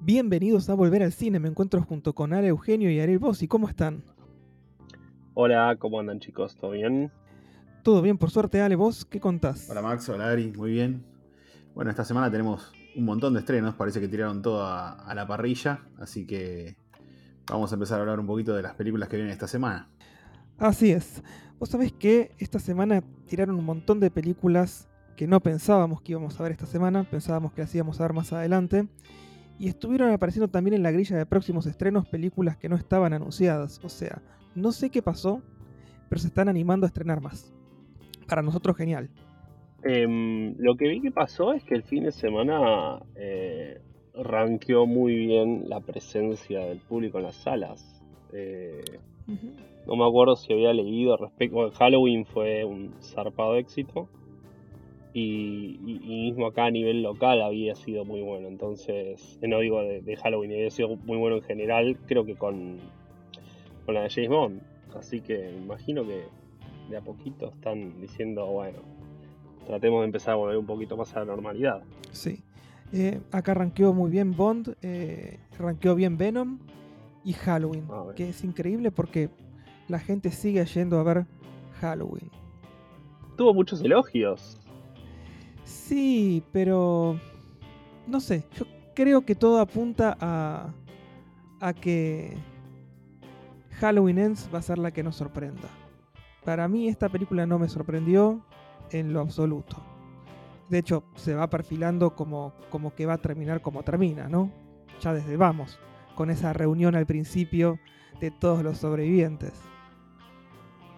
Bienvenidos a Volver al Cine. Me encuentro junto con Ara Eugenio y Ariel Bossi. ¿Cómo están? Hola, ¿cómo andan chicos? ¿Todo bien? Todo bien, por suerte, Ale, ¿vos qué contás? Hola Max, hola Ari, muy bien. Bueno, esta semana tenemos un montón de estrenos, parece que tiraron todo a, a la parrilla, así que vamos a empezar a hablar un poquito de las películas que vienen esta semana. Así es. Vos sabés que esta semana tiraron un montón de películas que no pensábamos que íbamos a ver esta semana, pensábamos que las íbamos a ver más adelante. Y estuvieron apareciendo también en la grilla de próximos estrenos películas que no estaban anunciadas. O sea, no sé qué pasó, pero se están animando a estrenar más. Para nosotros genial. Em, lo que vi que pasó es que el fin de semana eh, ranqueó muy bien la presencia del público en las salas. Eh, no me acuerdo si había leído respecto. bueno, Halloween fue un zarpado éxito. Y, y- y mismo acá a nivel local había sido muy bueno. Entonces, eh, no digo de, de Halloween, había sido muy bueno en general. Creo que con, con la de James Bond. Así que imagino que de a poquito están diciendo, bueno, tratemos de empezar a volver un poquito más a la normalidad. Sí. Eh, acá ranqueó muy bien Bond, eh, ranqueó bien Venom y Halloween. A ver. Que es increíble porque la gente sigue yendo a ver Halloween. Tuvo muchos elogios. Sí, pero no sé, yo creo que todo apunta a, a que Halloween Ends va a ser la que nos sorprenda. Para mí esta película no me sorprendió en lo absoluto. De hecho, se va perfilando como, como que va a terminar como termina, ¿no? Ya desde vamos, con esa reunión al principio de todos los sobrevivientes.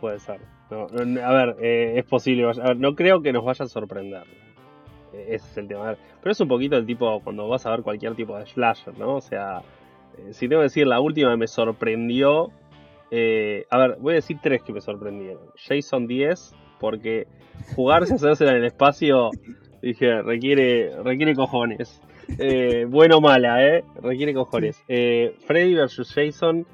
Puede ser. A ver, eh, es posible. no creo que nos vaya a sorprender. Eh, ese es el tema. Pero es un poquito el tipo cuando vas a ver cualquier tipo de slasher, ¿no? O sea, eh, si tengo que decir, la última me sorprendió. eh, a ver, voy a decir tres que me sorprendieron. Jason 10, porque jugarse a hacérsela en el espacio, dije, requiere, requiere cojones. Eh, bueno o mala, ¿eh? Requiere cojones. Eh, Freddy vs. Jason,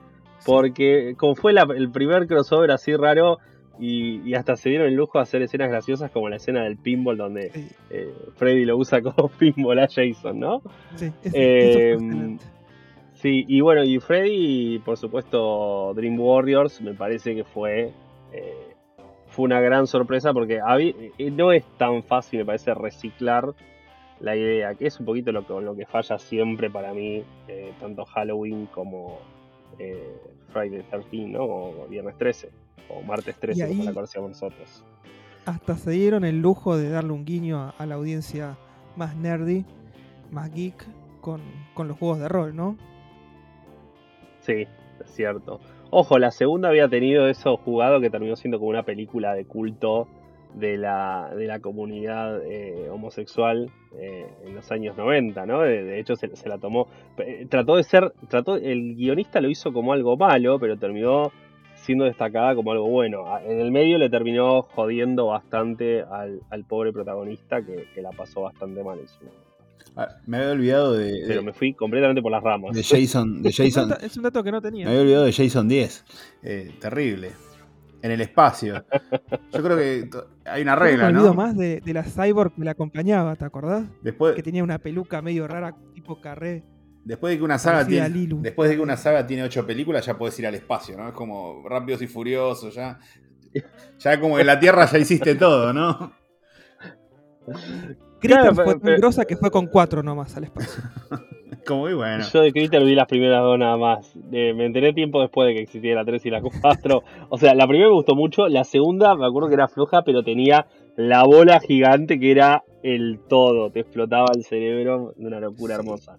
porque como fue la- el primer crossover así raro y, y hasta se dieron el lujo de hacer escenas graciosas como la escena del pinball donde Sí, eh, Freddy lo usa como pinball a Jason, ¿no? sí, es- Eh, excelente. Sí, y bueno, y Freddy, por supuesto, Dream Warriors, me parece que fue eh, fue una gran sorpresa porque eh, no es tan fácil, me parece, reciclar la idea, que es un poquito lo que, lo que falla siempre para mí, tanto Halloween como Friday 13, ¿no? O Viernes 13, o Martes 13, Y como la conocemos nosotros. hasta se dieron el lujo de darle un guiño a, a la audiencia más nerdy, más geek, con, con los juegos de rol, ¿no? Sí, es cierto. Ojo, la segunda había tenido eso jugado que terminó siendo como una película de culto de la, de la comunidad eh, homosexual eh, en los años 90, ¿no? De, de hecho, se, se la tomó. Trató de ser. trató El guionista lo hizo como algo malo, pero terminó siendo destacada como algo bueno. A- En el medio le terminó jodiendo bastante al, al pobre protagonista que, que la pasó bastante mal en su Ah, me había olvidado de, de- Pero me fui completamente por las ramas. de Jason, de Es un Jason, dato- es un dato que no me tenía. había olvidado de Jason 10. Eh, terrible. En el espacio. Yo creo que hay una Yo no regla, me más de, de la cyborg que la acompañaba, ¿te acordás? Después, Que tenía una peluca medio rara, tipo carré. Después de que una saga tiene, después de que una saga tiene ocho películas, ya puedes ir al espacio, ¿no? Es como Rápidos y Furiosos, ya. Ya como en la Tierra ya hiciste todo, ¿no? Claro, fue pero- tan grosa que fue con cuatro nomás al espacio. Como muy bueno. Yo de Critter vi las primeras dos nada más. Eh, me enteré tiempo después de que existiera la 3 y la 4. O sea, la primera me gustó mucho. La segunda me acuerdo que era floja, pero tenía la bola gigante que era el todo. Te explotaba el cerebro de una locura Sí. hermosa.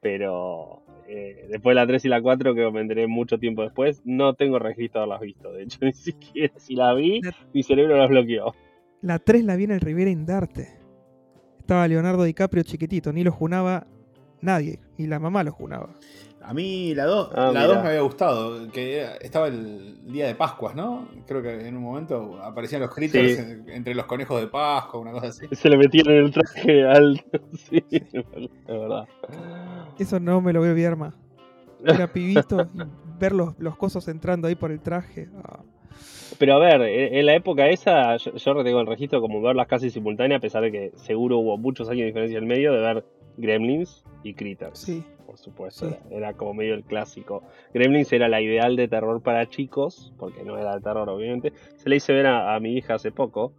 Pero eh, después de la 3 y la 4, que me enteré mucho tiempo después, no tengo registro de haberlas visto. De hecho, ni siquiera si la vi, La- mi cerebro las bloqueó. La 3 la vi en el Riviera Indarte. Estaba Leonardo DiCaprio chiquitito, ni lo junaba nadie, ni la mamá lo junaba. A mí la 2 Ah, la dos me había gustado, que estaba el día de Pascuas, ¿no? Creo que en un momento aparecían los critters Sí. en- entre los conejos de Pascua, una cosa así. Se le metieron en el traje al. sí, es verdad. Eso no me lo voy a olvidar más. Era pibito y ver los, los cosos entrando ahí por el traje. ah. Pero a ver, en la época esa, yo, yo tengo el registro como verlas casi simultáneas, a pesar de que seguro hubo muchos años de diferencia en medio de ver Gremlins y Critters. Sí. Por supuesto, era, era como medio el clásico. Gremlins era la ideal de terror para chicos, porque no era de terror, obviamente. Se le hice ver a, a mi hija hace poco.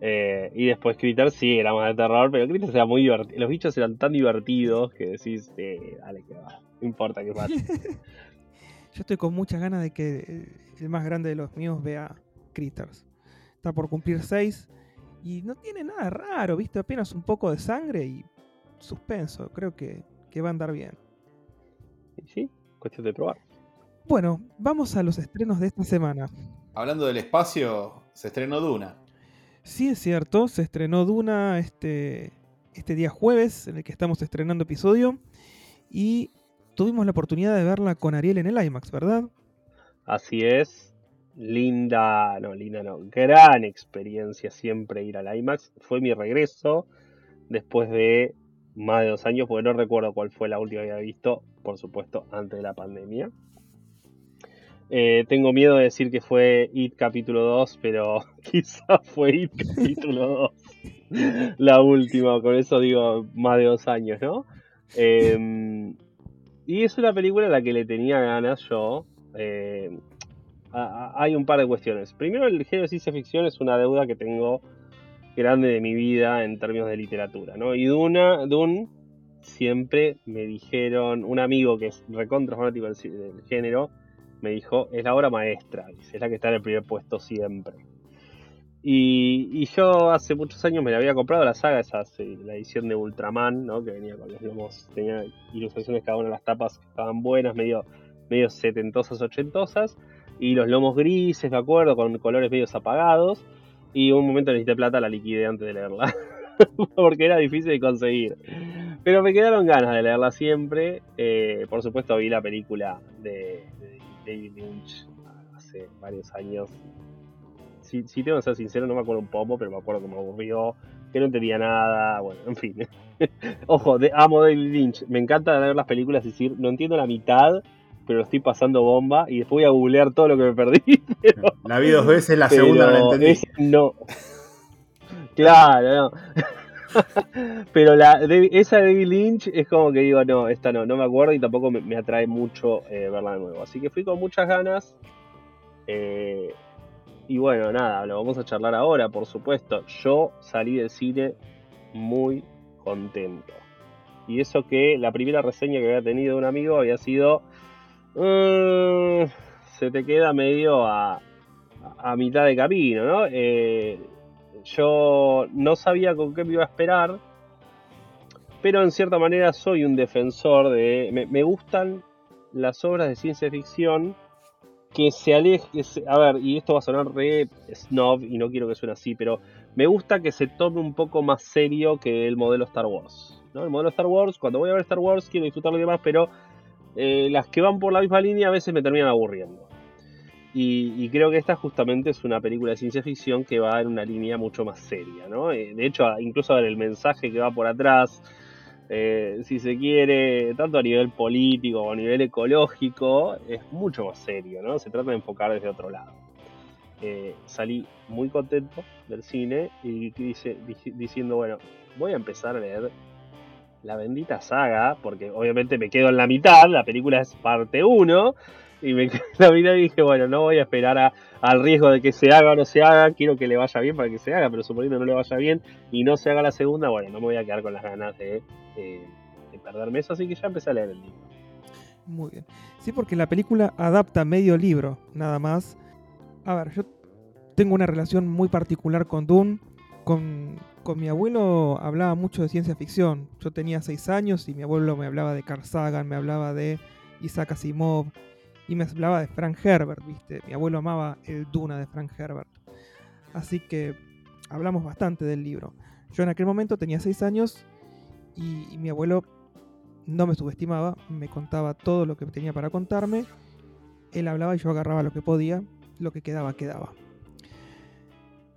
eh, y después Critters sí era más de terror, pero Critters era muy divertido. Los bichos eran tan divertidos que decís, eh, dale que va, no importa qué pase. Yo estoy con muchas ganas de que eh, el más grande de los míos vea Critters. Está por cumplir 6 y no tiene nada raro, ¿viste? Apenas un poco de sangre y suspenso. Creo que, que va a andar bien. Y sí, cuestión de probar. Bueno, vamos a los estrenos de esta semana. Hablando del espacio, se estrenó Duna. Sí, es cierto, se estrenó Duna este, este día jueves, en el que estamos estrenando episodio. Y tuvimos la oportunidad de verla con Ariel en el IMAX, ¿verdad? Así es. Linda, no, linda no, gran experiencia siempre ir al IMAX. Fue mi regreso después de más de dos años, porque no recuerdo cuál fue la última que había visto, por supuesto, antes de la pandemia. Eh, tengo miedo de decir que fue It capítulo 2, pero quizá fue It capítulo 2. la última, con eso digo más de dos años, ¿no? Eh, y es una película a la que le tenía ganas yo. Eh, hay un par de cuestiones. Primero, el género de ciencia ficción es una deuda que tengo grande de mi vida en términos de literatura, ¿no? Y Duna, Dune siempre me dijeron, un amigo que es recontra fanático del, del género, me dijo, es la obra maestra, es la que está en el primer puesto siempre. Y, yo hace muchos años me la había comprado la saga, esa, la edición de Ultraman, ¿no? Que venía con los lomos, tenía ilustraciones cada una de las tapas que estaban buenas, medio, medio setentosas, ochentosas, y los lomos grises, me acuerdo, con colores medios apagados, y un momento necesité plata, la liquidé antes de leerla, porque era difícil de conseguir. Pero me quedaron ganas de leerla siempre, eh, por supuesto vi la película de, de David Lynch hace varios años, si, si tengo que ser sincero, no me acuerdo un poco, pero me acuerdo que me aburrió, que no entendía nada, bueno, en fin. Ojo, de, amo David Lynch, me encanta ver las películas y decir, no entiendo la mitad, pero estoy pasando bomba y después voy a googlear todo lo que me perdí. Pero, La vi dos veces, la segunda no la entendí. es- no. Claro, no. Pero la, de- esa de David Lynch es como que digo, no, esta no, no me acuerdo y tampoco me, me atrae mucho eh, verla de nuevo. Así que fui con muchas ganas. eh, y bueno, nada, lo vamos a charlar ahora, por supuesto. Yo salí del cine muy contento. Y eso que la primera reseña que había tenido un amigo había sido... "Mm, se te queda medio a, a mitad de camino, ¿no? Eh, yo no sabía con qué me iba a esperar, pero en cierta manera soy un defensor de... Me gustan las obras de ciencia ficción que se aleje... A ver, y esto va a sonar re snob y no quiero que suene así, pero me gusta que se tome un poco más serio que el modelo Star Wars. ¿no? El modelo Star Wars, cuando voy a ver Star Wars quiero disfrutarlo y demás, pero eh, las que van por la misma línea a veces me terminan aburriendo. Y, creo que esta justamente es una película de ciencia ficción que va en una línea mucho más seria, ¿no? Eh, de hecho, incluso a ver el mensaje que va por atrás, eh, si se quiere, tanto a nivel político o a nivel ecológico, es mucho más serio, ¿no? Se trata de enfocar desde otro lado. Eh, salí muy contento del cine y dice, dici- diciendo, bueno, voy a empezar a leer la bendita saga, porque obviamente me quedo en la mitad, la película es parte 1, y me quedé en la mitad y dije, bueno, no voy a esperar a- al riesgo de que se haga o no se haga, quiero que le vaya bien para que se haga, pero suponiendo no le vaya bien y no se haga la segunda, bueno, no me voy a quedar con las ganas de, eh, de perderme eso, así que ya empecé a leer el libro. Muy bien. Sí, porque la película adapta medio libro, nada más. A ver, yo tengo una relación muy particular con Dune. Con, con mi abuelo hablaba mucho de ciencia ficción. Yo tenía seis años y mi abuelo me hablaba de Carl Sagan, me hablaba de Isaac Asimov y me hablaba de Frank Herbert, ¿viste? Mi abuelo amaba el Duna de Frank Herbert. Así que hablamos bastante del libro. Yo en aquel momento tenía seis años y, mi abuelo no me subestimaba, me contaba todo lo que tenía para contarme. Él hablaba y yo agarraba lo que podía, lo que quedaba, quedaba.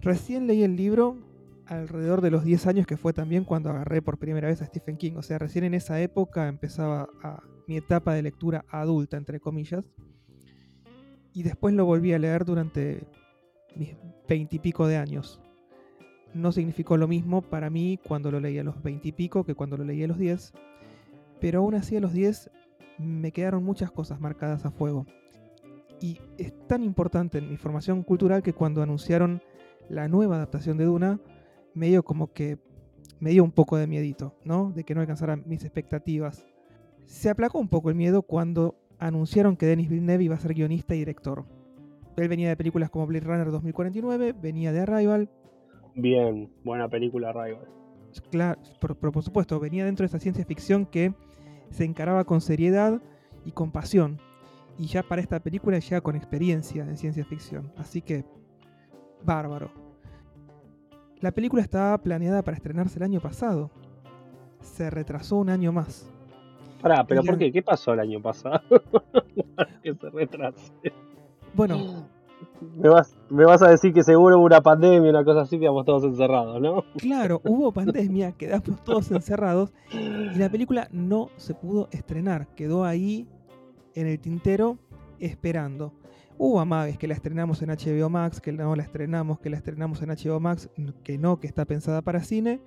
Recién leí el libro alrededor de los 10 años que fue también cuando agarré por primera vez a Stephen King. O sea, recién en esa época empezaba a- mi etapa de lectura adulta, entre comillas. Y después lo volví a leer durante mis veintipico de años. No significó lo mismo para mí cuando lo leí a los veintipico que cuando lo leí a los diez, pero aún así a los diez me quedaron muchas cosas marcadas a fuego. Y es tan importante en mi formación cultural que cuando anunciaron la nueva adaptación de Duna, me dio como que me dio un poco de miedito, ¿no? De que no alcanzaran mis expectativas. Se aplacó un poco el miedo cuando anunciaron que Denis Villeneuve iba a ser guionista y director. Él venía de películas como Blade Runner 2049, venía de Arrival. Bien, buena película Arrival. Claro, por, por supuesto, venía dentro de esa ciencia ficción que se encaraba con seriedad y con pasión. Y ya para esta película llega con experiencia en ciencia ficción. Así que, bárbaro. La película estaba planeada para estrenarse el año pasado. Se retrasó un año más. Pará, pero ¿por qué? ¿Qué pasó el año pasado? que se retrase. Bueno. Me vas, a decir que seguro hubo una pandemia, una cosa así, quedamos todos encerrados, ¿no? Claro, hubo pandemia, quedamos todos encerrados y la película no se pudo estrenar. Quedó ahí en el tintero esperando. Hubo amagues que la estrenamos en HBO Max, que no la estrenamos, que la estrenamos en HBO Max, que no, que está pensada para cine.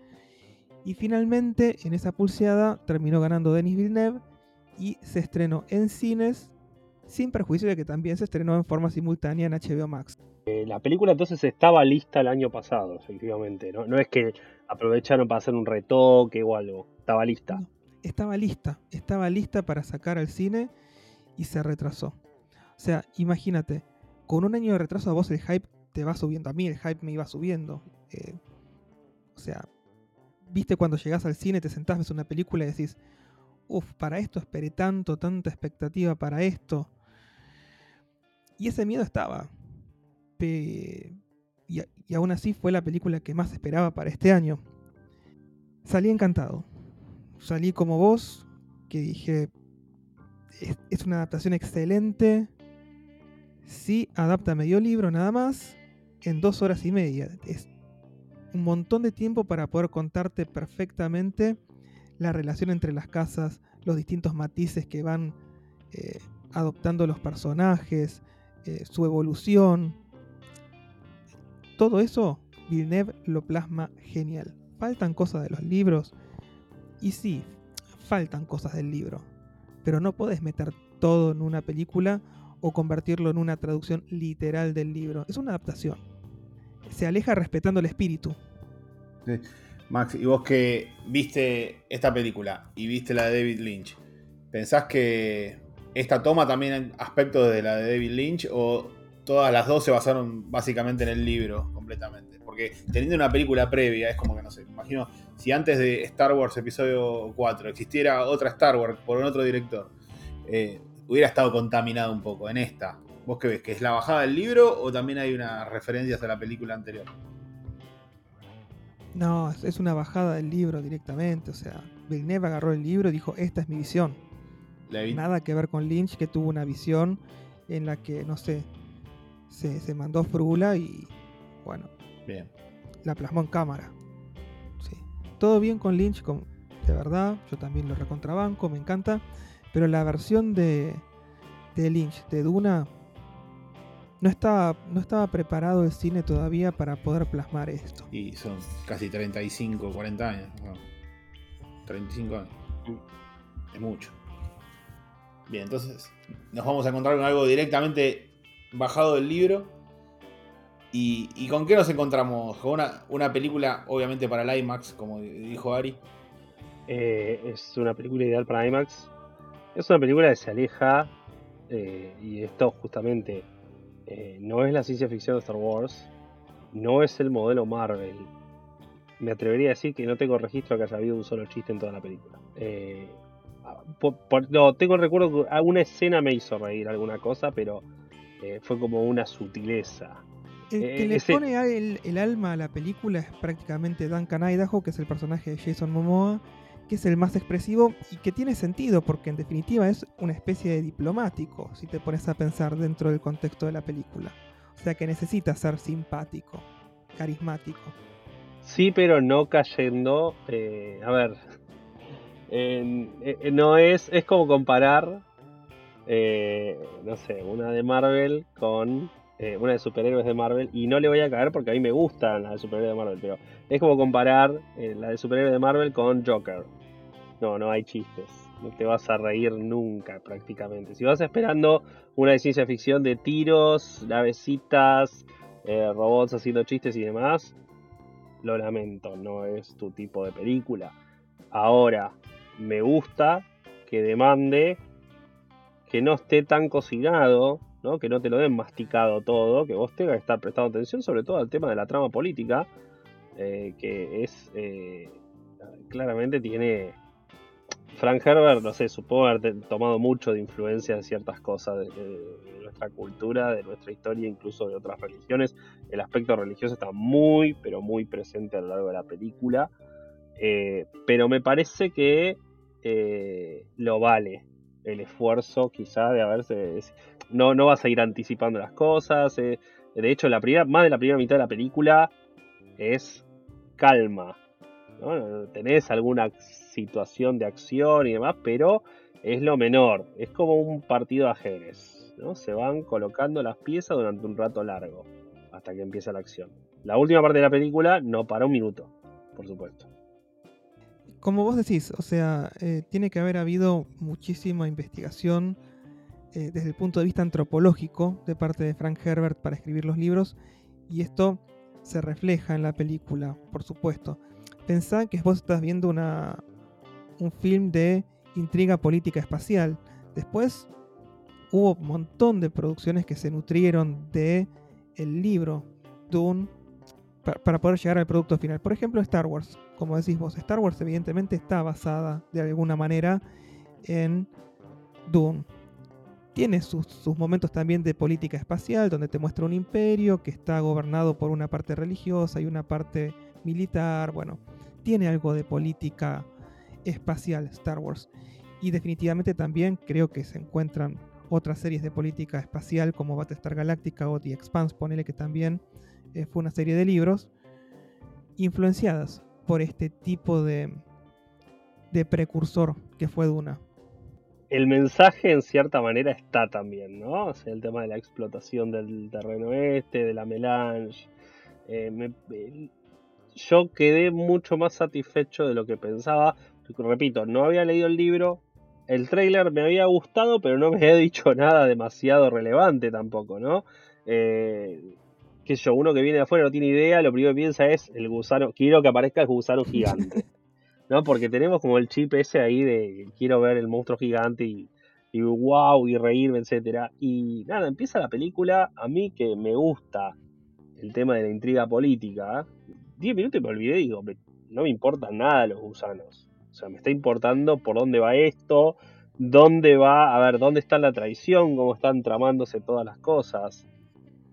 Y finalmente, en esa pulseada, terminó ganando Denis Villeneuve y se estrenó en cines, sin perjuicio de que también se estrenó en forma simultánea en HBO Max. Eh, la película entonces estaba lista el año pasado, efectivamente. ¿no? no es que aprovecharon para hacer un retoque o algo. Estaba lista. estaba lista. Estaba lista para sacar al cine y se retrasó. O sea, imagínate, con un año de retraso a vos el hype te va subiendo. A mí el hype me iba subiendo. Eh, o sea, viste cuando llegás al cine, te sentás, ves una película y decís, uff, para esto esperé tanto, tanta expectativa para esto. Y ese miedo estaba. y, aún así fue la película que más esperaba para este año. Salí encantado. Salí como vos, que dije, es, es una adaptación excelente. Sí, adapta medio libro nada más, en dos horas y media. Es un montón de tiempo para poder contarte perfectamente la relación entre las casas, los distintos matices que van eh, adoptando los personajes, eh, su evolución. Todo eso Villeneuve lo plasma genial. Faltan cosas de los libros. Y sí, faltan cosas del libro. Pero no podés meter todo en una película o convertirlo en una traducción literal del libro. Es una adaptación. Se aleja respetando el espíritu. Max, y vos que viste esta película y viste la de David Lynch, ¿pensás que esta toma también aspectos de la de David Lynch o todas las dos se basaron básicamente en el libro completamente? Porque teniendo una película previa, es como que no sé, imagino si antes de Star Wars Episodio 4 existiera otra Star Wars por un otro director, eh, hubiera estado contaminado un poco en esta. ¿Vos qué ves? ¿Que es la bajada del libro o también hay unas referencias a la película anterior? No, es una bajada del libro directamente. O sea, Villeneuve agarró el libro y dijo, esta es mi visión. Nada que ver con Lynch, que tuvo una visión en la que, no sé, se, mandó frula y, bueno, bien. la plasmó en cámara. Sí. Todo bien con Lynch, con, de verdad, yo también lo recontrabanco, me encanta. Pero la versión de, de Lynch, de Duna, no estaba, no estaba preparado el cine todavía para poder plasmar esto. Y son casi 35, 40 años. 35 años. Es mucho. Bien, entonces nos vamos a encontrar con algo directamente bajado del libro. ¿Y, con qué nos encontramos? Con una, una, película, obviamente, para el IMAX, como dijo Ari. Eh, es una película ideal para IMAX. Es una película que se aleja, eh, y esto justamente eh, no es la ciencia ficción de Star Wars, no es el modelo Marvel. Me atrevería a decir que no tengo registro que haya habido un solo chiste en toda la película. Eh, no, tengo el recuerdo que alguna escena me hizo reír alguna cosa, pero eh, fue como una sutileza. El que le pone el, el, alma a la película es prácticamente Duncan Idaho, que es el personaje de Jason Momoa, que es el más expresivo y que tiene sentido porque en definitiva es una especie de diplomático, si te pones a pensar dentro del contexto de la película. O sea que necesita ser simpático, carismático. Sí, pero no cayendo... Eh, a ver, eh, no es, es como comparar, eh, no sé, una de Marvel con eh, una de superhéroes de Marvel y no le voy a caer porque a mí me gustan las de superhéroes de Marvel, pero es como comparar la de superhéroes de Marvel con Joker. No, no hay chistes. No te vas a reír nunca prácticamente. Si vas esperando una de ciencia ficción de tiros, navecitas, robots haciendo chistes y demás, lo lamento, no es tu tipo de película. Ahora, me gusta que demande que no esté tan cocinado, ¿no? que no te lo den masticado todo, que vos tengas que estar prestando atención sobre todo al tema de la trama política, eh, que es eh, claramente tiene Frank Herbert, no sé, supongo haber tomado mucho de influencia de ciertas cosas de, nuestra cultura, de nuestra historia, incluso de otras religiones. El aspecto religioso está muy, pero muy presente a lo largo de la película. Eh, pero me parece que eh, lo vale el esfuerzo quizás de haberse... No, no vas a ir anticipando las cosas. Eh. de hecho, la primera, más de la primera mitad de la película es calma. ¿no? Tenés alguna situación de acción y demás, pero es lo menor. Es como un partido de ajedrez. ¿no? Se van colocando las piezas durante un rato largo, hasta que empieza la acción. La última parte de la película no para un minuto, por supuesto. Como vos decís, o sea, eh, tiene que haber habido muchísima investigación eh, desde el punto de vista antropológico de parte de Frank Herbert para escribir los libros, y esto se refleja en la película, por supuesto. Pensá que vos estás viendo una, un film de intriga política espacial. Después hubo un montón de producciones que se nutrieron de el libro Dune para, poder llegar al producto final. Por ejemplo, Star Wars. Como decís vos, Star Wars evidentemente está basada de alguna manera en Dune. Tiene sus, sus, momentos también de política espacial, donde te muestra un imperio que está gobernado por una parte religiosa y una parte militar. Bueno, tiene algo de política espacial Star Wars. Y definitivamente también creo que se encuentran otras series de política espacial como Battlestar Galactica o The Expanse, ponele que también eh, fue una serie de libros influenciadas por este tipo de, de precursor que fue Duna. El mensaje en cierta manera está también, ¿no? O sea, el tema de la explotación del terreno este, de la melange. Eh, yo quedé mucho más satisfecho de lo que pensaba repito, no había leído el libro, el trailer me había gustado, pero no me había dicho nada demasiado relevante tampoco, ¿no? Eh, sé yo, uno que viene de afuera no tiene idea, lo primero que piensa es el gusano, quiero que aparezca el gusano gigante, ¿no? Porque tenemos como el chip ese ahí de quiero ver el monstruo gigante y, y wow, y reírme, etcétera. Y nada, empieza la película, a mí que me gusta el tema de la intriga política, 10 minutos y me olvidé, digo, no me importan nada los gusanos. O sea, me está importando por dónde va esto, dónde va, a ver, dónde está la traición, cómo están tramándose todas las cosas.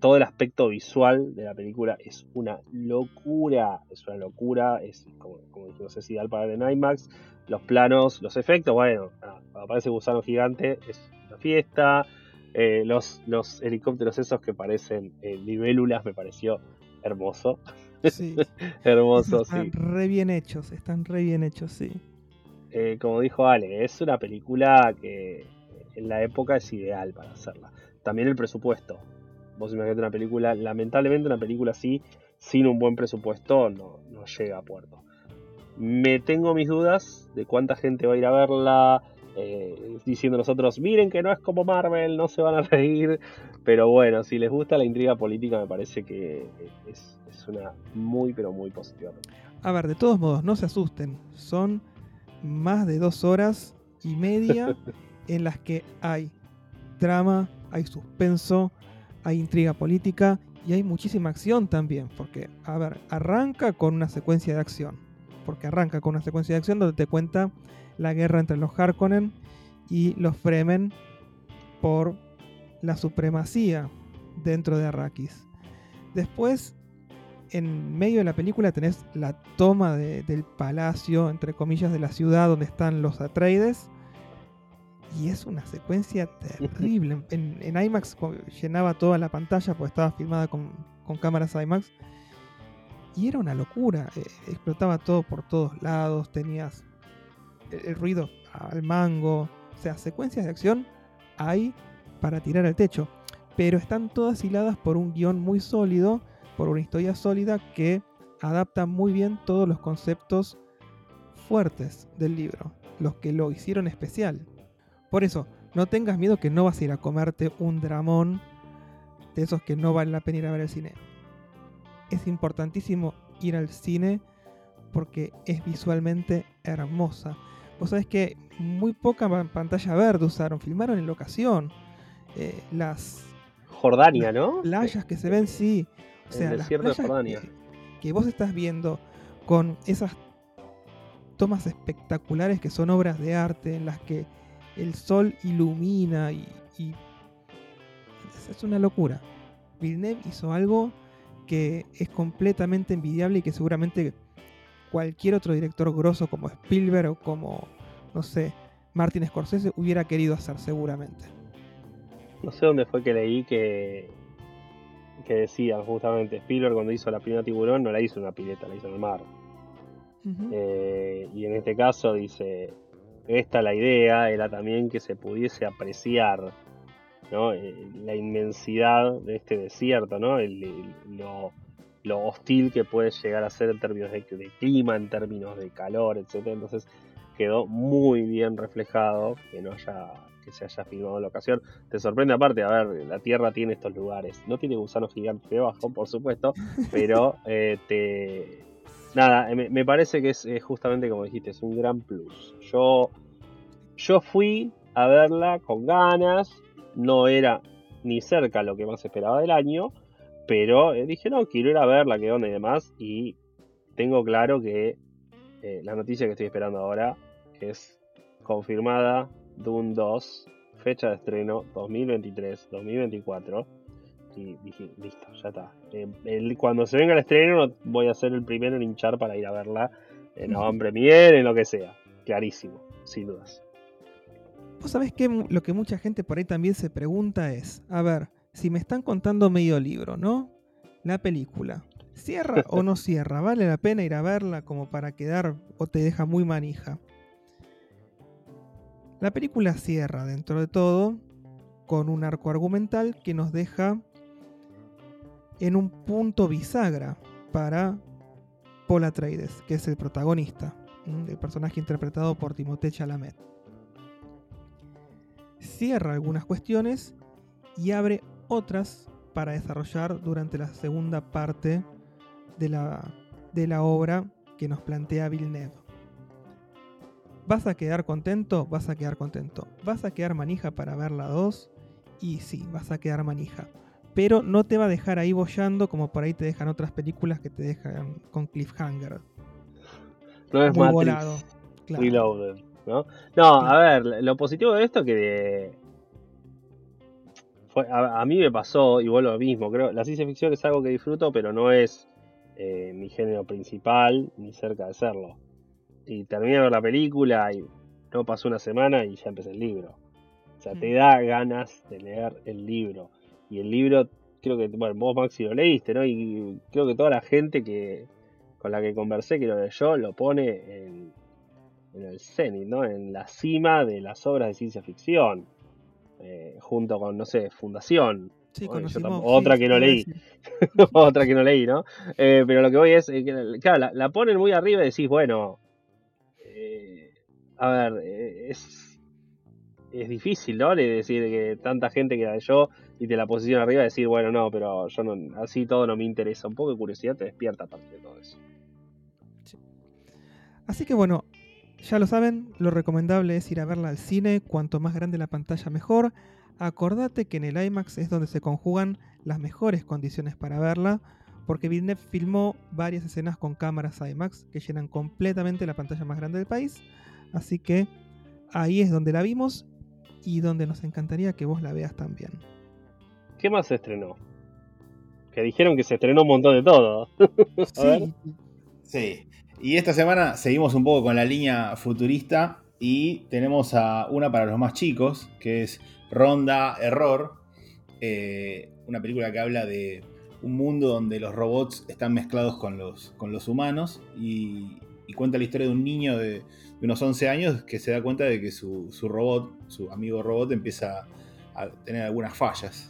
Todo el aspecto visual de la película es una locura, es una locura, es como, como dijimos, es ideal para ver en IMAX. Los planos, los efectos, bueno, cuando aparece Gusano Gigante es una fiesta. Eh, los, los helicópteros esos que parecen eh, libélulas me pareció hermoso. Sí. hermoso, están re bien hechos, están re bien hechos, sí. Eh, como dijo Ale, es una película que en la época es ideal para hacerla. También el presupuesto. Vos imaginate una película, lamentablemente una película así, sin un buen presupuesto, no, no llega a puerto. Me tengo mis dudas de cuánta gente va a ir a verla, eh, diciendo nosotros, miren que no es como Marvel, no se van a reír. Pero bueno, si les gusta la intriga política, me parece que es, es una muy, pero muy positiva. A ver, de todos modos, no se asusten. Son más de dos horas y media en las que hay drama, hay suspenso, hay intriga política y hay muchísima acción también. Porque, a ver, arranca con una secuencia de acción. Porque arranca con una secuencia de acción donde te cuenta la guerra entre los Harkonnen y los Fremen por la supremacía dentro de Arrakis. Después en medio de la película tenés la toma del palacio, entre comillas, de la ciudad donde están los Atreides. Y es una secuencia terrible. En, IMAX llenaba toda la pantalla porque estaba filmada con, cámaras IMAX. Y era una locura. Eh, explotaba todo por todos lados. Tenías el, ruido al mango. O sea, secuencias de acción hay para tirar al techo. pero están todas hiladas por un guion muy sólido, por una historia sólida que adapta muy bien todos los conceptos fuertes del libro, los que lo hicieron especial. Por eso, no tengas miedo que no vas a ir a comerte un dramón de esos que no vale la pena ir a ver al cine. Es importantísimo ir al cine porque es visualmente hermosa. Vos sabés que muy poca pantalla verde usaron, filmaron en locación. Eh, las Jordania, ¿no? Playas que se ven, sí. O sea, el desierto de Jordania. Que, que, vos estás viendo con esas tomas espectaculares que son obras de arte en las que el sol ilumina y, y es una locura. Villeneuve hizo algo que es completamente envidiable y que seguramente cualquier otro director grosso como Spielberg o como, no sé, Martin Scorsese hubiera querido hacer seguramente. No sé dónde fue que leí que, que decía justamente Spielberg cuando hizo la primera tiburón no la hizo en una pileta, la hizo en el mar. eh, y en este caso dice, esta la idea era también que se pudiese apreciar ¿no? Eh, la inmensidad de este desierto, ¿no? El, el, lo, lo, hostil que puede llegar a ser en términos de, de clima, en términos de calor, etc. Entonces quedó muy bien reflejado que no haya que se haya filmado la ocasión. Te sorprende aparte, a ver, la Tierra tiene estos lugares. No tiene gusanos gigantes debajo, por supuesto, pero eh, te... Nada, me, me, parece que es, es, justamente como dijiste, es un gran plus. Yo, yo fui a verla con ganas, no era ni cerca lo que más esperaba del año, pero eh, dije, no, quiero ir a verla, qué onda y demás, y tengo claro que eh, la noticia que estoy esperando ahora es confirmada Dune 2, fecha de estreno 2023-2024. Y dije, listo, ya está. Eh, el, cuando se venga el estreno, voy a ser el primero en hinchar para ir a verla en Avant Premiere, en lo que sea. Clarísimo, sin dudas. Vos sabés que lo que mucha gente por ahí también se pregunta es: a ver, si me están contando medio libro, ¿no? La película. ¿Cierra o no cierra? ¿Vale la pena ir a verla como para quedar o te deja muy manija? La película cierra dentro de todo con un arco argumental que nos deja en un punto bisagra para Paul Atreides, que es el protagonista, el personaje interpretado por Timothée Chalamet. Cierra algunas cuestiones y abre otras para desarrollar durante la segunda parte de la, de la obra que nos plantea Villeneuve. ¿Vas a quedar contento? Vas a quedar contento. ¿Vas a quedar manija para ver la 2? Y sí, vas a quedar manija. Pero no te va a dejar ahí bollando como por ahí te dejan otras películas que te dejan con cliffhanger. No es Muy Matrix volado. Claro. Reloaded, ¿no? No, a ver, lo positivo de esto es que de- fue- a, a mí me pasó, y vuelvo a lo mismo, creo, la ciencia ficción es algo que disfruto, pero no es eh, mi género principal, ni cerca de serlo. Y terminé de ver la película y no pasó una semana y ya empecé el libro. O sea, te Mm. da ganas de leer el libro. Y el libro, creo que, bueno, vos Maxi lo leíste, ¿no? Y creo que toda la gente que con la que conversé, que lo leyó, lo pone en, en el cenit, ¿no? En la cima de las obras de ciencia ficción. Eh, junto con, no sé, Fundación. Sí, tam- otra que no leí. Otra que no leí, ¿no? Eh, pero lo que voy es, eh, que, claro, la, la ponen muy arriba y decís, bueno, eh, a ver, es, es difícil, ¿no? Le decir que tanta gente que yo y te la posición arriba decir, bueno, no, pero yo no, así todo no me interesa. Un poco de curiosidad te despierta aparte de todo eso. Así que bueno, ya lo saben, lo recomendable es ir a verla al cine, cuanto más grande la pantalla mejor. Acordate que en el IMAX es donde se conjugan las mejores condiciones para verla, porque Villeneuve filmó varias escenas con cámaras IMAX que llenan completamente la pantalla más grande del país. Así que ahí es donde la vimos y donde nos encantaría que vos la veas también. ¿Qué más se estrenó? Que dijeron que se estrenó un montón de todo. Sí, Sí. Y esta semana seguimos un poco con la línea futurista y tenemos a una para los más chicos, que es Ronda Error, eh, una película que habla de un mundo donde los robots están mezclados con los, con los humanos y, y cuenta la historia de un niño de, de unos 11 años que se da cuenta de que su, su robot, su amigo robot, empieza a tener algunas fallas.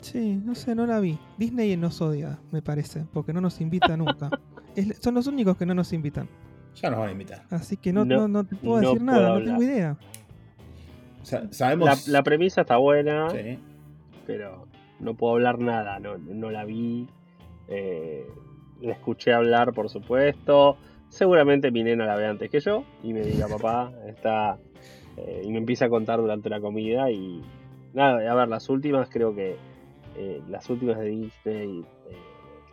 Sí, no sé, no la vi. Disney nos odia, me parece, porque no nos invita nunca. Es- son los únicos que no nos invitan. Ya nos van a invitar. Así que no, No, no, no te puedo no decir puedo nada, no hablar. tengo idea. Sa- La, sabemos. la premisa está buena, Sí. pero no puedo hablar nada. No, no la vi. Eh, la escuché hablar, por supuesto. Seguramente mi nena la ve antes que yo y me diga, papá, está. eh, y me empieza a contar durante la comida. Y nada, a ver, las últimas creo que. eh, las últimas de Disney, eh,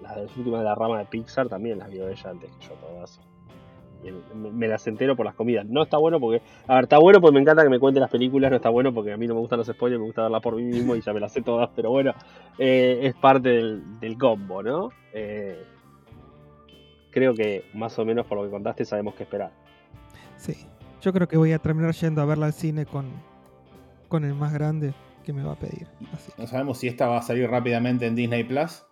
las últimas de la rama de Pixar también las vio ella antes que yo, todas. Me, me las entero por las comidas. No está bueno porque. A ver, está bueno porque me encanta que me cuente las películas. No está bueno porque a mí no me gustan los spoilers, me gusta verlas por mí mismo y ya me las sé todas. Pero bueno, es parte del, del combo, ¿no? Creo que más o menos por lo que contaste sabemos qué esperar. Sí. Yo creo que voy a terminar yendo a verla al cine con, con el más grande que me va a pedir. Así. No sabemos si esta va a salir rápidamente en Disney Plus.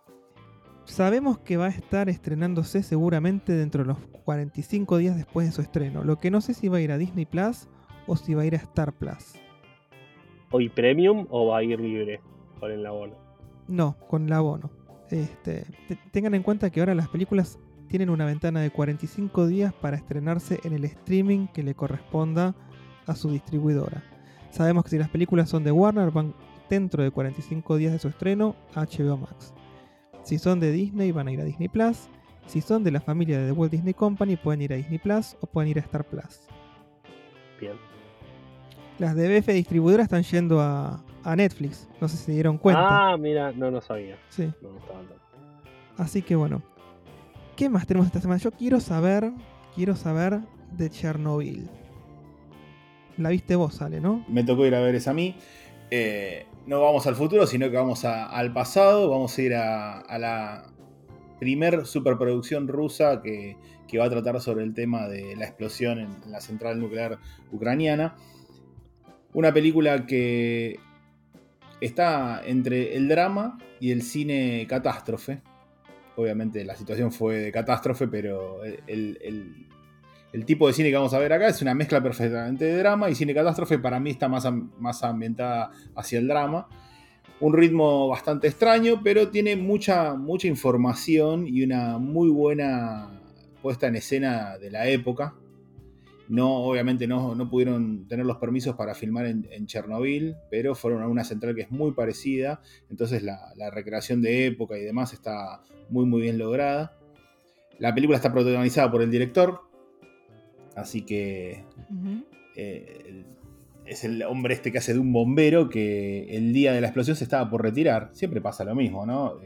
Sabemos que va a estar estrenándose seguramente dentro de los 45 días después de su estreno. Lo que no sé si va a ir a Disney Plus o si va a ir a Star Plus. ¿Hoy premium o va a ir libre con el abono? No, con el abono. Este, te- tengan en cuenta que ahora las películas tienen una ventana de 45 días para estrenarse en el streaming que le corresponda a su distribuidora. Sabemos que si las películas son de Warner van dentro de 45 días de su estreno a HBO Max. Si son de Disney van a ir a Disney Plus. Si son de la familia de The Walt Disney Company pueden ir a Disney Plus o pueden ir a Star Plus. Bien. Las de BF distribuidoras están yendo a, a Netflix. No sé si se dieron cuenta. Ah, mira, no, no sabía. Sí. No, no. Así que bueno. ¿Qué más tenemos esta semana? Yo quiero saber. Quiero saber de Chernobyl. La viste vos, Ale, ¿no? Me tocó ir a ver esa a mí. Eh, no vamos al futuro, sino que vamos al pasado. Vamos a ir a, a la primer superproducción rusa que, que va a tratar sobre el tema de la explosión en la central nuclear ucraniana. Una película que está entre el drama y el cine catástrofe. Obviamente la situación fue de catástrofe, pero el, tipo de cine que vamos a ver acá es una mezcla perfectamente de drama y cine catástrofe para mí está más, más ambientada hacia el drama. Un ritmo bastante extraño, pero tiene mucha, mucha información y una muy buena puesta en escena de la época. No, obviamente no, no pudieron tener los permisos para filmar en, en Chernobyl, pero fueron a una central que es muy parecida. Entonces la, la recreación de época y demás está muy muy bien lograda. La película está protagonizada por el director, así que eh, es el hombre este que hace de un bombero que el día de la explosión se estaba por retirar. Siempre pasa lo mismo, ¿no?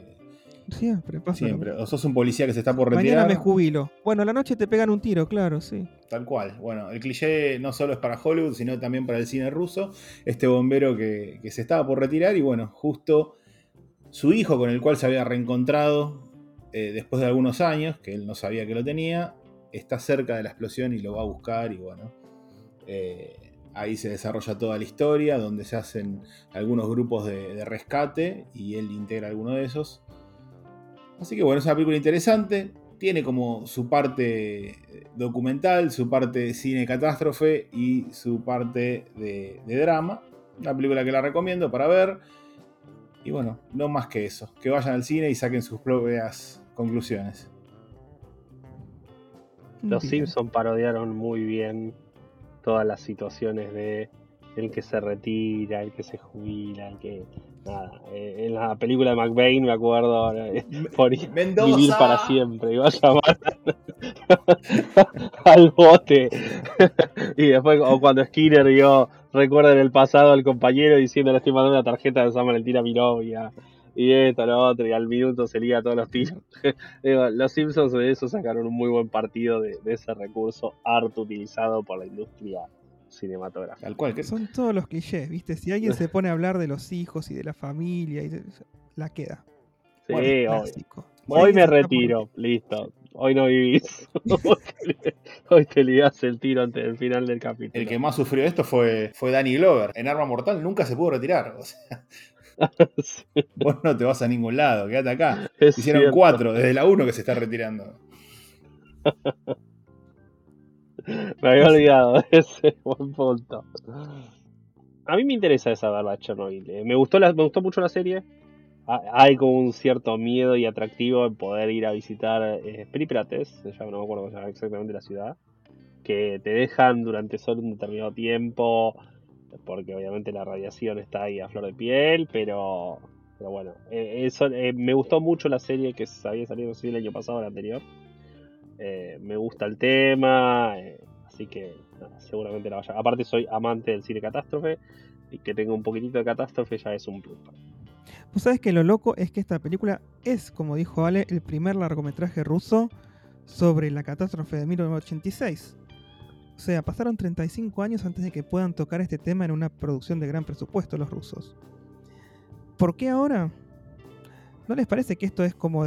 Siempre pasa. Siempre. O sos un policía que se está por Mañana retirar. me jubilo. Bueno, la noche te pegan un tiro, claro, sí. Tal cual. Bueno, el cliché no solo es para Hollywood, sino también para el cine ruso. Este bombero que, que se estaba por retirar y bueno, justo su hijo con el cual se había reencontrado eh, después de algunos años, que él no sabía que lo tenía, está cerca de la explosión y lo va a buscar y bueno. eh, ahí se desarrolla toda la historia, donde se hacen algunos grupos de, de rescate y él integra alguno de esos. Así que bueno, es una película interesante. Tiene como su parte documental, su parte de cine catástrofe y su parte de, de drama. Una película que la recomiendo para ver. Y bueno, no más que eso. Que vayan al cine y saquen sus propias conclusiones. Los Bien. Simpsons parodiaron muy bien todas las situaciones de el que se retira, el que se jubila, el que. Nada. eh, en la película de McBain me acuerdo. por Mendoza. vivir para siempre. Va a llamar al bote. y después, o cuando Skinner vio, recuerda en el pasado al compañero diciendo: Le estoy mandando una tarjeta de San Valentín a mi novia. Y esto, lo otro, y al minuto se liga todos los tiros. Los Simpsons de eso sacaron un muy buen partido de, de ese recurso harto utilizado por la industria cinematográfica. Tal cual. Que Son todos los clichés, ¿viste? Si alguien se pone a hablar de los hijos y de la familia, y de- la queda. Sí, Bueno, hoy, hoy me por- retiro, listo. Hoy no vivís. hoy te ligás el tiro antes del final del capítulo. el que más sufrió esto fue, fue Danny Glover. En Arma Mortal nunca se pudo retirar. O sea, Sí, vos no te vas a ningún lado, quédate acá. es Hicieron cierto. cuatro, desde la uno que se está retirando. Me había olvidado de ese buen punto. A mí me interesa esa verdad, Chernobyl. Eh, Me gustó, la, me gustó mucho la serie. ha- hay como un cierto miedo y atractivo en poder ir a visitar eh, Pripyates, se llama, no me acuerdo cómo se llama exactamente la ciudad, que te dejan durante solo un determinado tiempo, porque obviamente la radiación está ahí a flor de piel, pero, pero bueno, eh, eso, eh, me gustó mucho la serie que había salido no sé si el año pasado o el anterior. Eh, me gusta el tema, eh, así que seguramente la vaya. Aparte soy amante del cine catástrofe y que tenga un poquitito de catástrofe ya es un plus. Vos sabés que lo loco es que esta película es, como dijo Ale, el primer largometraje ruso sobre la catástrofe de 1986. O sea, pasaron 35 años antes de que puedan tocar este tema en una producción de gran presupuesto los rusos. ¿Por qué ahora? ¿No les parece que esto es como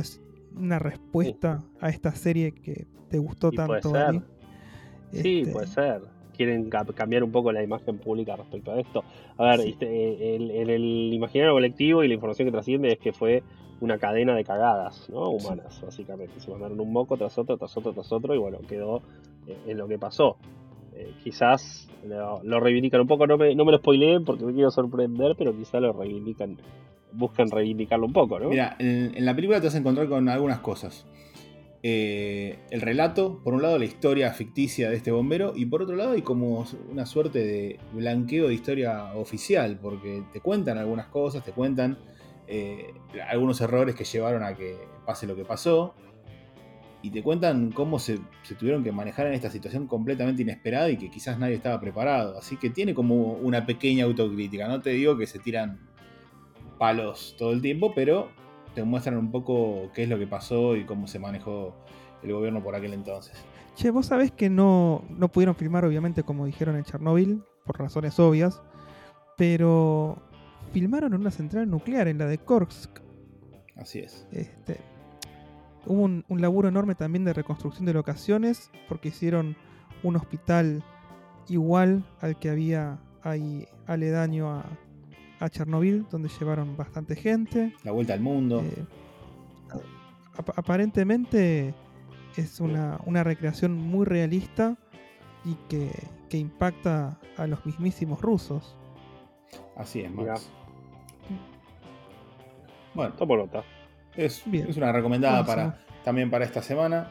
una respuesta a esta serie que te gustó Y puede tanto? ser. Sí, Este, puede ser. Quieren ca- cambiar un poco la imagen pública respecto a esto. A ver, Sí. este, eh, el- imaginario colectivo y la información que trasciende es que fue una cadena de cagadas ¿no? Sí. humanas, básicamente. Se mandaron un moco tras otro, tras otro, tras otro, y bueno, quedó eh, en lo que pasó. Eh, quizás lo, lo reivindican un poco, no me, no me lo spoileen porque me quiero sorprender, pero quizás lo reivindican, buscan reivindicarlo un poco, ¿no? Mira, en, la película te vas a encontrar con algunas cosas. Eh, el relato, por un lado la historia ficticia de este bombero y por otro lado hay como una suerte de blanqueo de historia oficial porque te cuentan algunas cosas, te cuentan eh, algunos errores que llevaron a que pase lo que pasó y te cuentan cómo se tuvieron que manejar en esta situación completamente inesperada y que quizás nadie estaba preparado. Así que tiene como una pequeña autocrítica. No te digo que se tiran palos todo el tiempo, pero te muestran un poco qué es lo que pasó y cómo se manejó el gobierno por aquel entonces. Che, vos sabés que no, no pudieron filmar, obviamente, como dijeron en Chernóbil, por razones obvias, pero filmaron en una central nuclear, en la de Korsk. Así es. Este, hubo un, un laburo enorme también de reconstrucción de locaciones, porque hicieron un hospital igual al que había ahí aledaño a, a Chernobyl, donde llevaron bastante gente. La vuelta al mundo. Eh, ap- aparentemente es una, una recreación muy realista y que, que impacta a los mismísimos rusos. Así es. Max. Bueno, Tomo nota. es, Bien. es una recomendada para, también para esta semana.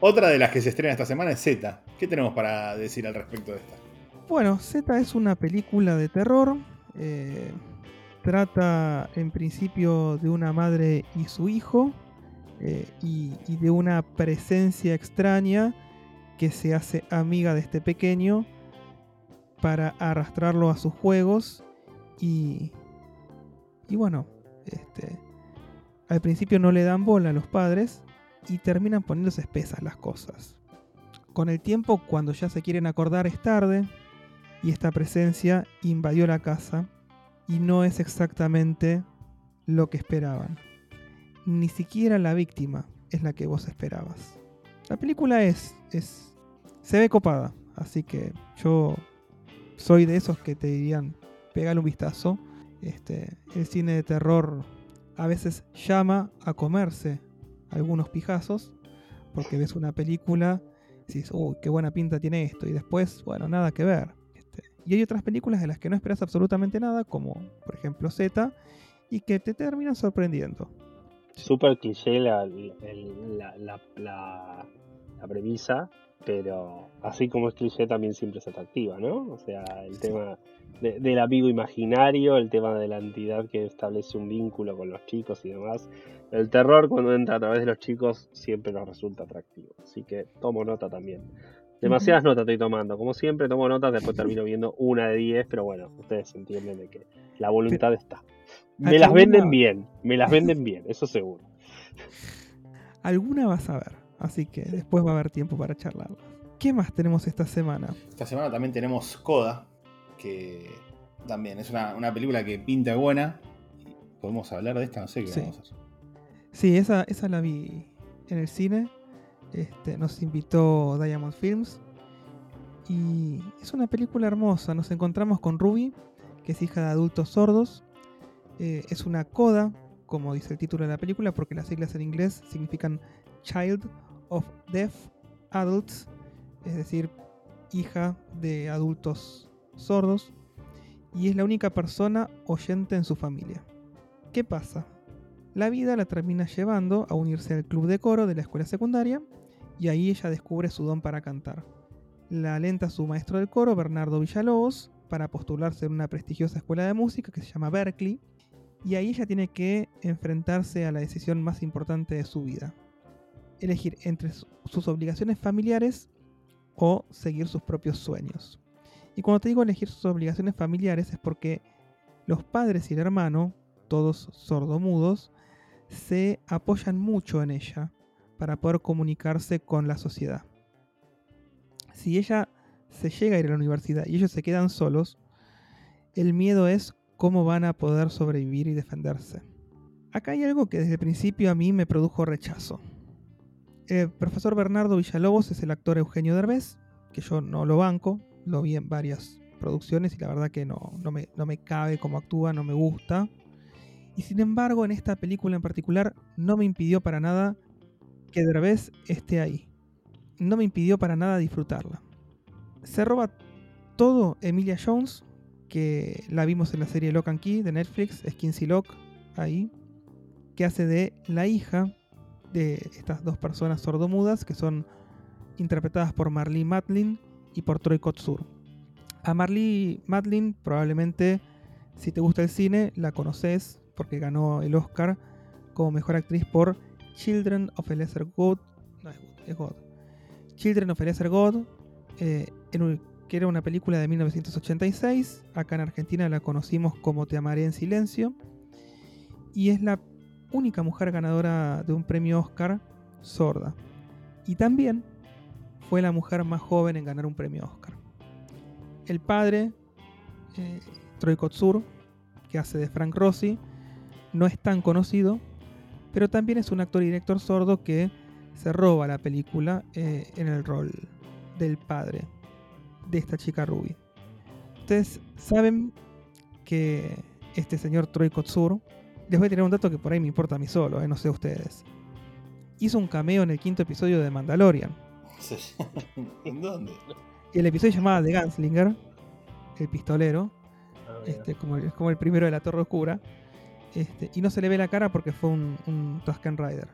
Otra de las que se estrena esta semana es Z. ¿Qué tenemos para decir al respecto de esta? Bueno, Z es una película de terror. Eh, trata en principio de una madre y su hijo eh, y, de una presencia extraña que se hace amiga de este pequeño para arrastrarlo a sus juegos y, y bueno, este, al principio no le dan bola a los padres y terminan poniéndose espesas las cosas. Con el tiempo, cuando ya se quieren acordar, es tarde y esta presencia invadió la casa y no es exactamente lo que esperaban. Ni siquiera la víctima es la que vos esperabas. La película es, es se ve copada, así que yo soy de esos que te dirían, pégale un vistazo. Este, el cine de terror a veces llama a comerse algunos pijazos, porque ves una película y dices, uy, qué buena pinta tiene esto, y después, bueno, nada que ver. Y hay otras películas de las que no esperas absolutamente nada, como por ejemplo Z, y que te terminan sorprendiendo. Súper cliché la, la, la, la- la premisa, pero así como es cliché también siempre es atractiva, ¿no? O sea, el Sí. tema de- del amigo imaginario, el tema de la entidad que establece un vínculo con los chicos y demás. El terror cuando entra a través de los chicos siempre nos resulta atractivo. Así que tomo nota también. Demasiadas notas estoy tomando. Como siempre tomo notas, después termino viendo una de 10, pero bueno, ustedes entienden de que la voluntad está. Me las ¿alguna- venden bien, me las venden bien, eso seguro. Alguna vas a ver, así que después va a haber tiempo para charlar. ¿Qué más tenemos esta semana? Esta semana también tenemos Coda, que también es una, una película que pinta buena. ¿Podemos hablar de esta? No sé qué Sí. vamos a hacer. Sí, esa, esa la vi en el cine. Este, nos invitó Diamond Films. Y es una película hermosa. Nos encontramos con Ruby, que es hija de adultos sordos. Eh, es una coda, como dice el título de la película, porque las siglas en inglés significan Child of Deaf Adults, es decir, hija de adultos sordos. Y es la única persona oyente en su familia. ¿Qué pasa? La vida la termina llevando a unirse al club de coro de la escuela secundaria y ahí ella descubre su don para cantar. La alenta su maestro del coro, Bernardo Villalobos, para postularse en una prestigiosa escuela de música que se llama Berkeley, y ahí ella tiene que enfrentarse a la decisión más importante de su vida. Elegir entre sus obligaciones familiares o seguir sus propios sueños. Y cuando te digo elegir sus obligaciones familiares es porque los padres y el hermano, todos sordomudos, se apoyan mucho en ella para poder comunicarse con la sociedad. Si ella se llega a ir a la universidad y ellos se quedan solos, el miedo es cómo van a poder sobrevivir y defenderse. Acá hay algo que desde el principio a mí me produjo rechazo. El profesor Bernardo Villalobos es el actor Eugenio Derbez, que yo no lo banco, lo vi en varias producciones y la verdad que no, no, me, no me cabe cómo actúa, no me gusta. Y sin embargo, en esta película en particular no me impidió para nada que Derbez esté ahí. No me impidió para nada disfrutarla. Se roba todo Emilia Jones, que la vimos en la serie Lock and Key de Netflix, es Kinsey Lock, ahí, que hace de la hija de estas dos personas sordomudas que son interpretadas por Marlee Matlin y por Troy Kotsur. A Marlee Matlin probablemente, si te gusta el cine, la conoces porque ganó el Oscar como mejor actriz por Children of a Lesser God. No, es God. Children of a Lesser God, que era una película de 1986. Acá en Argentina la conocimos como Te amaré en silencio. Y es la única mujer ganadora de un premio Oscar sorda. Y también fue la mujer más joven en ganar un premio Oscar. El padre, eh, Troy Kotsur, que hace de Frank Rossi, no es tan conocido, pero también es un actor y director sordo que se roba la película eh, en el rol del padre de esta chica Ruby. Ustedes saben que este señor Troy Kotsur, les voy a tirar un dato que por ahí me importa a mí solo, eh, no sé ustedes. Hizo un cameo en el quinto episodio de Mandalorian. ¿En dónde? El episodio se llamaba The Gunslinger, el pistolero, Ah, este, como, como el primero de la Torre Oscura. Este, y no se le ve la cara porque fue un, un Tusken Rider,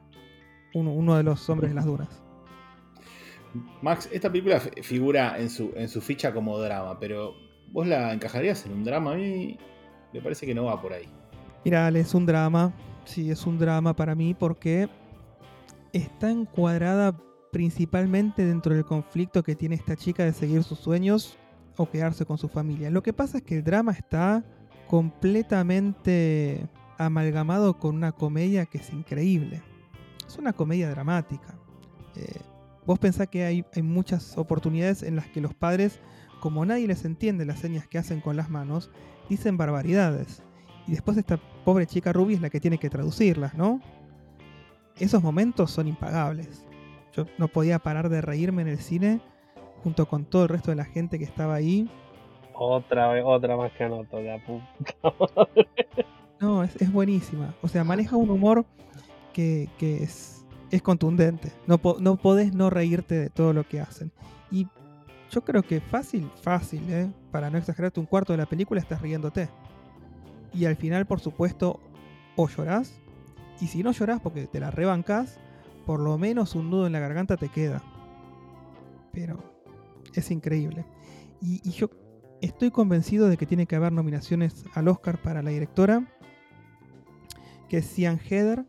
uno, uno de los hombres de las dunas. Max, esta película figura en su, en su ficha como drama, pero ¿vos la encajarías en un drama? A mí me parece que no va por ahí. Ale, es un drama. Sí, es un drama para mí porque está encuadrada principalmente dentro del conflicto que tiene esta chica de seguir sus sueños o quedarse con su familia. Lo que pasa es que el drama está completamente amalgamado con una comedia que es increíble. Es una comedia dramática. Eh, vos pensás que hay, hay muchas oportunidades en las que los padres, como nadie les entiende las señas que hacen con las manos, dicen barbaridades. Y después esta pobre chica Ruby es la que tiene que traducirlas, ¿no? Esos momentos son impagables. Yo no podía parar de reírme en el cine junto con todo el resto de la gente que estaba ahí. Otra vez, otra más que la puta. No, es, es buenísima. O sea, maneja un humor que, que es, es contundente. No, po- no podés no reírte de todo lo que hacen. Y yo creo que fácil, fácil, ¿eh? para no exagerarte, un cuarto de la película estás riéndote. Y al final, por supuesto, o llorás. Y si no llorás porque te la rebancás, por lo menos un nudo en la garganta te queda. Pero es increíble. Y, y yo estoy convencido de que tiene que haber nominaciones al Oscar para la directora, que es Cian Heather,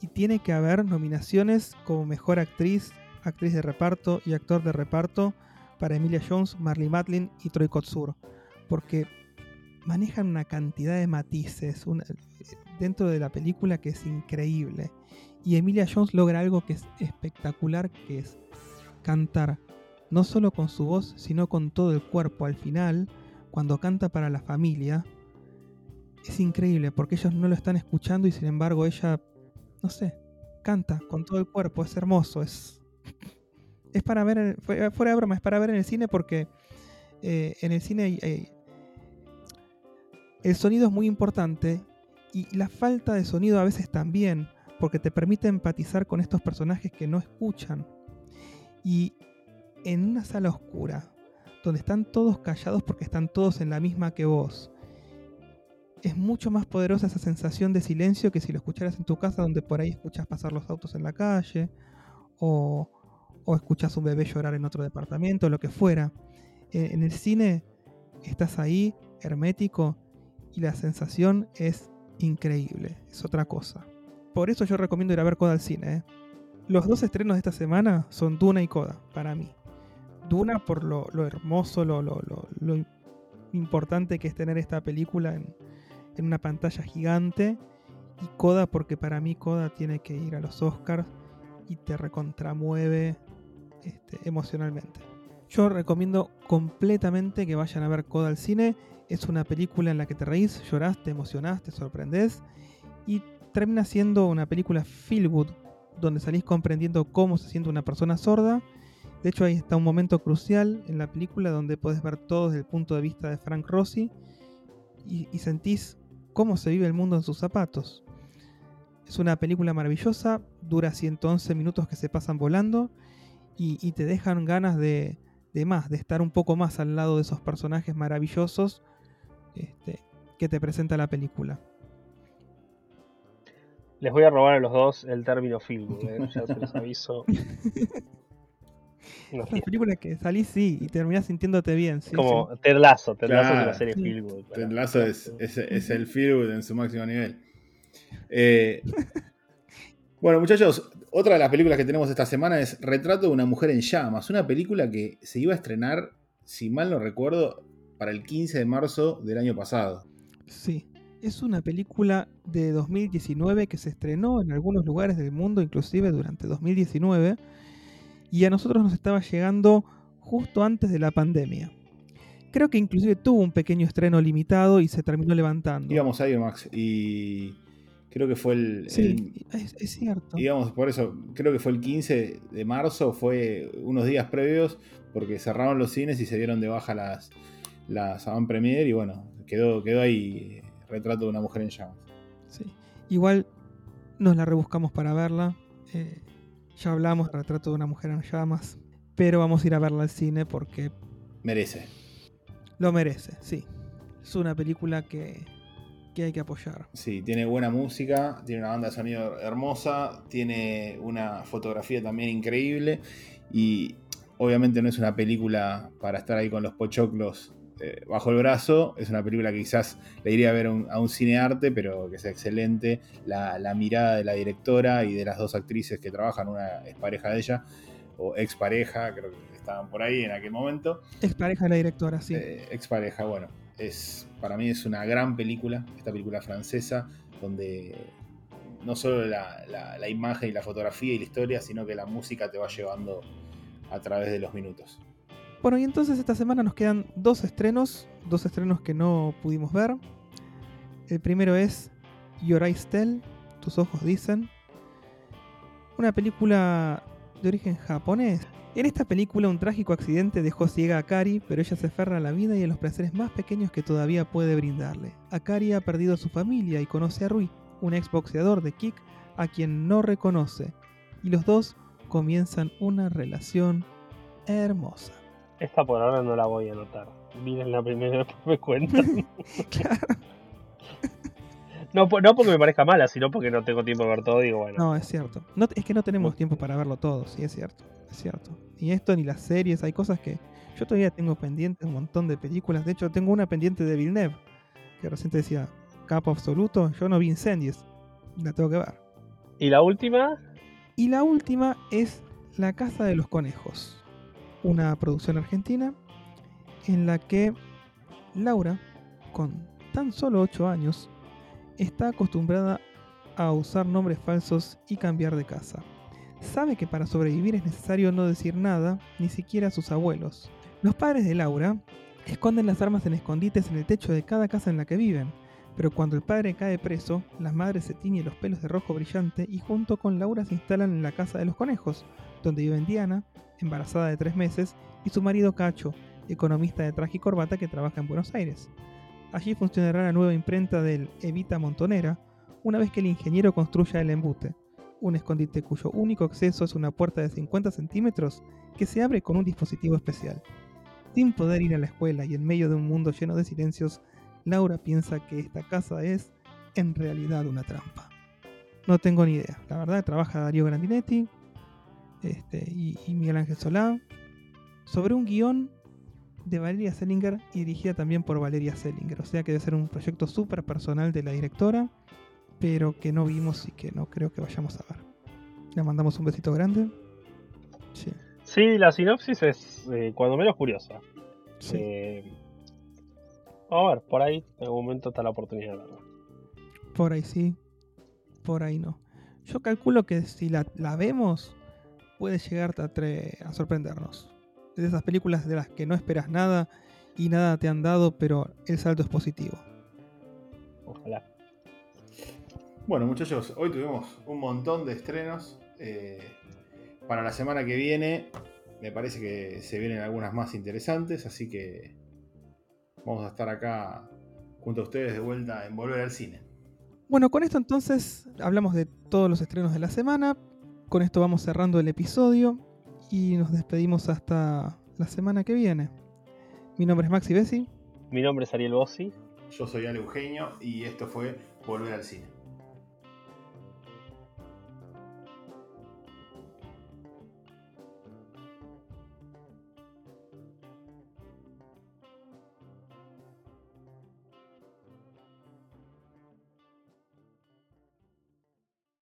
y tiene que haber nominaciones como mejor actriz, actriz de reparto y actor de reparto para Emilia Jones, Marley Matlin y Troy Kotsur, porque manejan una cantidad de matices dentro de la película que es increíble. Y Emilia Jones logra algo que es espectacular, que es cantar no solo con su voz, sino con todo el cuerpo al final, cuando canta para la familia, es increíble porque ellos no lo están escuchando y sin embargo ella, no sé, canta con todo el cuerpo, es hermoso, es, es para ver, en- fue- fuera de broma, es para ver en el cine porque eh, en el cine hay- el sonido es muy importante y la falta de sonido a veces también, porque te permite empatizar con estos personajes que no escuchan. Y en una sala oscura, donde están todos callados porque están todos en la misma que vos, es mucho más poderosa esa sensación de silencio que si lo escucharas en tu casa donde por ahí escuchas pasar los autos en la calle o, o escuchas un bebé llorar en otro departamento, lo que fuera. Eh, en el cine estás ahí, hermético, y la sensación es increíble, es otra cosa. Por eso yo recomiendo ir a ver Coda al cine. ¿eh? Los dos estrenos de esta semana son Duna y Coda, para mí. Duna por lo, lo hermoso, lo, lo, lo, importante que es tener esta película en, en una pantalla gigante. Y Coda porque para mí Coda tiene que ir a los Oscars y te recontramueve este, emocionalmente. Yo recomiendo completamente que vayan a ver Coda al cine. Es una película en la que te reís, llorás, te emocionás, te sorprendés y termina siendo una película feel good donde salís comprendiendo cómo se siente una persona sorda. De hecho, ahí está un momento crucial en la película donde puedes ver todo desde el punto de vista de Frank Rossi y, y sentís cómo se vive el mundo en sus zapatos. Es una película maravillosa, dura 111 minutos que se pasan volando y, te dejan ganas de, más, de estar un poco más al lado de esos personajes maravillosos este, que te presenta la película. Les voy a robar a los dos el término film, ¿eh? ya se los aviso. No. Las películas que salís sí y terminás sintiéndote bien. ¿sí? Como Ted Lasso, Ted Lasso es la serie sí. Ted Lasso es, es, es el Feelgood en su máximo nivel. Eh, bueno, muchachos, otra de las películas que tenemos esta semana es Retrato de una mujer en llamas, una película que se iba a estrenar, si mal no recuerdo, para el 15 de marzo del año pasado. Sí, es una película de 2019 que se estrenó en algunos lugares del mundo, inclusive durante 2019, y a nosotros nos estaba llegando justo antes de la pandemia. Creo que inclusive tuvo un pequeño estreno limitado y se terminó levantando. Íbamos a Max, y Creo que fue el. Sí, es, es, cierto. Digamos, por eso, creo que fue el 15 de marzo, fue unos días previos, porque cerraron los cines y se dieron de baja las, las avant premier y bueno, quedó, quedó ahí retrato de una mujer en llamas. Sí. Igual nos la rebuscamos para verla. Eh, ya hablamos de retrato de una mujer en llamas, pero vamos a ir a verla al cine porque. Merece. Lo merece, sí. Es una película que que hay que apoyar. Sí, tiene buena música, tiene una banda de sonido hermosa, tiene una fotografía también increíble y obviamente no es una película para estar ahí con los pochoclos eh, bajo el brazo, es una película que quizás le iría a ver un, a un cinearte, pero que es excelente. La, la, mirada de la directora y de las dos actrices que trabajan, una es pareja de ella, o ex pareja, creo que estaban por ahí en aquel momento. Ex pareja de la directora, sí. Eh, ex pareja, bueno, es, para mí es una gran película, esta película francesa, donde no solo la, la, la, imagen y la fotografía y la historia, sino que la música te va llevando a través de los minutos. Bueno, y entonces esta semana nos quedan dos estrenos, dos estrenos que no pudimos ver. El primero es Your Eyes Tell, Tus Ojos Dicen, una película de origen japonés en esta película un trágico accidente dejó ciega a Kari, pero ella se aferra a la vida y a los placeres más pequeños que todavía puede brindarle. Akari ha perdido a su familia y conoce a Rui, un exboxeador de kick a quien no reconoce, y los dos comienzan una relación hermosa. Esta por ahora no la voy a anotar. Miren la primera después me cuentan. claro. No, no, porque me parezca mala, sino porque no tengo tiempo de ver todo. Digo, bueno. No, es cierto. No, es que no tenemos tiempo para verlo todo, sí, es cierto. Es cierto. Ni esto ni las series, hay cosas que yo todavía tengo pendientes, un montón de películas. De hecho, tengo una pendiente de Villeneuve, que recién decía, capo absoluto. Yo no vi Incendies, la tengo que ver. ¿Y la última? Y la última es La Casa de los Conejos, una producción argentina en la que Laura, con tan solo 8 años, está acostumbrada a usar nombres falsos y cambiar de casa. Sabe que para sobrevivir es necesario no decir nada, ni siquiera a sus abuelos. Los padres de Laura esconden las armas en escondites en el techo de cada casa en la que viven, pero cuando el padre cae preso, la madre se tiñe los pelos de rojo brillante y junto con Laura se instalan en la casa de los conejos, donde viven Diana, embarazada de tres meses, y su marido Cacho, economista de traje y corbata que trabaja en Buenos Aires. Allí funcionará la nueva imprenta del Evita Montonera, una vez que el ingeniero construya el embute, un escondite cuyo único acceso es una puerta de 50 centímetros que se abre con un dispositivo especial. Sin poder ir a la escuela y en medio de un mundo lleno de silencios, Laura piensa que esta casa es en realidad una trampa. No tengo ni idea. La verdad, trabaja Darío Grandinetti este, y, y Miguel Ángel Solá sobre un guion de Valeria Sellinger y dirigida también por Valeria Sellinger. O sea que debe ser un proyecto súper personal de la directora, pero que no vimos y que no creo que vayamos a ver. Le mandamos un besito grande. Sí. Sí, la sinopsis es eh, cuando menos curiosa. sí. Eh, vamos a ver, por ahí en algún momento está la oportunidad de verla. Por ahí sí, por ahí no. Yo calculo que si la, la vemos, puede llegar a, sorprendernos. Es de esas películas de las que no esperas nada y nada te han dado, pero el salto es positivo. Ojalá. Bueno, muchachos, hoy tuvimos un montón de estrenos. eh, para la semana que viene, me parece que se vienen algunas más interesantes, así que vamos a estar acá junto a ustedes de vuelta en Volver al Cine. Bueno, con esto entonces hablamos de todos los estrenos de la semana. Con esto vamos cerrando el episodio y nos despedimos hasta la semana que viene. Mi nombre es Maxi Bessi. Mi nombre es Ariel Bossi. Yo soy Ale Eugenio y esto fue Volver al Cine.